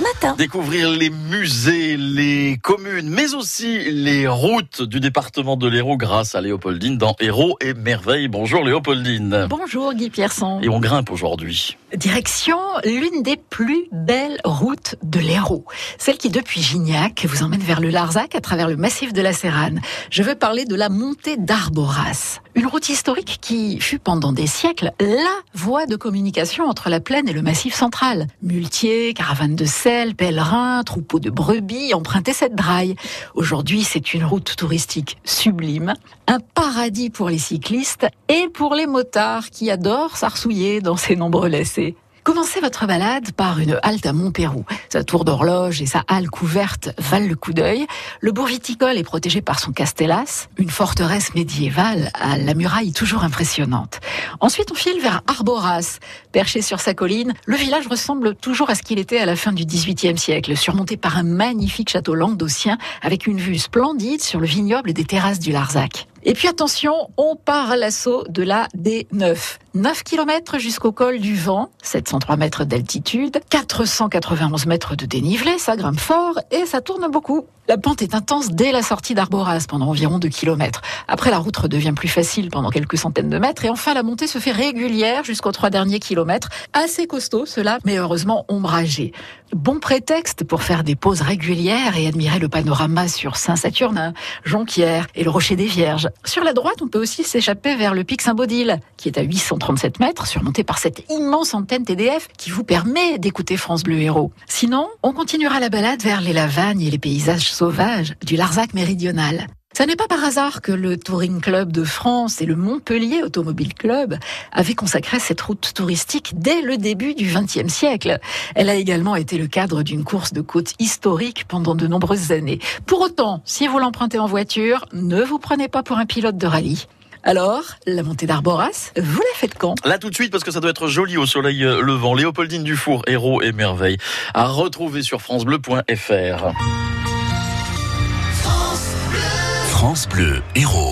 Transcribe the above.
matin. Découvrir les musées, les communes, mais aussi les routes du département de l'Hérault grâce à Léopoldine dans Héros et Merveilles. Bonjour Léopoldine. Bonjour Guy Pierson. Et on grimpe aujourd'hui. Direction l'une des plus belles routes de l'Hérault. Celle qui, depuis Gignac, vous emmène vers le Larzac à travers le massif de la Sérane. Je veux parler de la montée d'Arboras. Une route historique qui fut pendant des siècles la voie de communication entre la plaine et le massif central. Muletiers, caravanes de pèlerins, troupeaux de brebis empruntaient cette draille. Aujourd'hui, c'est une route touristique sublime, un paradis pour les cyclistes et pour les motards qui adorent s'arsouiller dans ces nombreux lacets. Commencez votre balade par une halte à Montpérou. Sa tour d'horloge et sa halle couverte valent le coup d'œil. Le bourg viticole est protégé par son castellas, une forteresse médiévale à la muraille toujours impressionnante. Ensuite, on file vers Arboras. Perché sur sa colline, le village ressemble toujours à ce qu'il était à la fin du XVIIIe siècle, surmonté par un magnifique château languedocien avec une vue splendide sur le vignoble des terrasses du Larzac. Et puis attention, on part à l'assaut de la D9. 9 km jusqu'au col du vent, 703 mètres d'altitude, 491 mètres de dénivelé, ça grimpe fort et ça tourne beaucoup. La pente est intense dès la sortie d'Arboras pendant environ 2 km. Après, la route redevient plus facile pendant quelques centaines de mètres et enfin la montée se fait régulière jusqu'aux trois derniers kilomètres. Assez costaud cela, mais heureusement ombragé. Bon prétexte pour faire des pauses régulières et admirer le panorama sur Saint-Saturnin, Jonquière et le Rocher des Vierges. Sur la droite, on peut aussi s'échapper vers le pic Saint-Baudile, qui est à 837 mètres, surmonté par cette immense antenne TDF qui vous permet d'écouter France Bleu Héros. Sinon, on continuera la balade vers les Lavagnes et les paysages sauvages du Larzac méridional. Ce n'est pas par hasard que le Touring Club de France et le Montpellier Automobile Club avaient consacré cette route touristique dès le début du XXe siècle. Elle a également été le cadre d'une course de côte historique pendant de nombreuses années. Pour autant, si vous l'empruntez en voiture, ne vous prenez pas pour un pilote de rallye. Alors, la montée d'Arboras, vous la faites quand? Là tout de suite parce que ça doit être joli au soleil levant. Léopoldine Dufour, héros et merveilles, à retrouver sur francebleu.fr. France Bleu Héros.